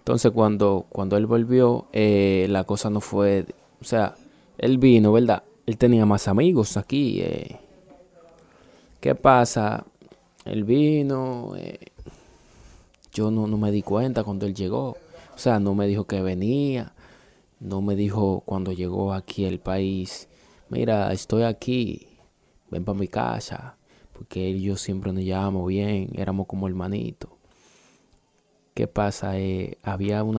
Entonces cuando, cuando él volvió, eh, la cosa no fue, o sea, él vino, ¿verdad? Él tenía más amigos aquí. Eh. ¿Qué pasa? Él vino, eh, yo no, no me di cuenta cuando él llegó. O sea, no me dijo que venía, no me dijo cuando llegó aquí al país, mira, estoy aquí, ven para mi casa, porque él y yo siempre nos llevamos bien, éramos como hermanitos. ¿Qué pasa? Eh, había una...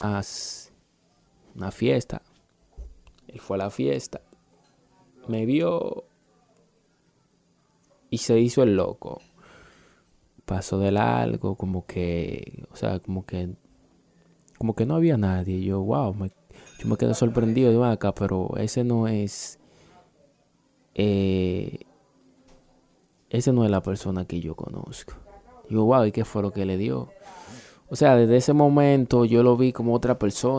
una fiesta. Él fue a la fiesta. Me vio y se hizo el loco. Pasó de largo, como que, o sea, como que, como que no había nadie. Yo, wow, yo me quedé sorprendido de acá, pero ese no es, eh, ese no es la persona que yo conozco. Yo, wow, ¿y qué fue lo que le dio? O sea, desde ese momento yo lo vi como otra persona.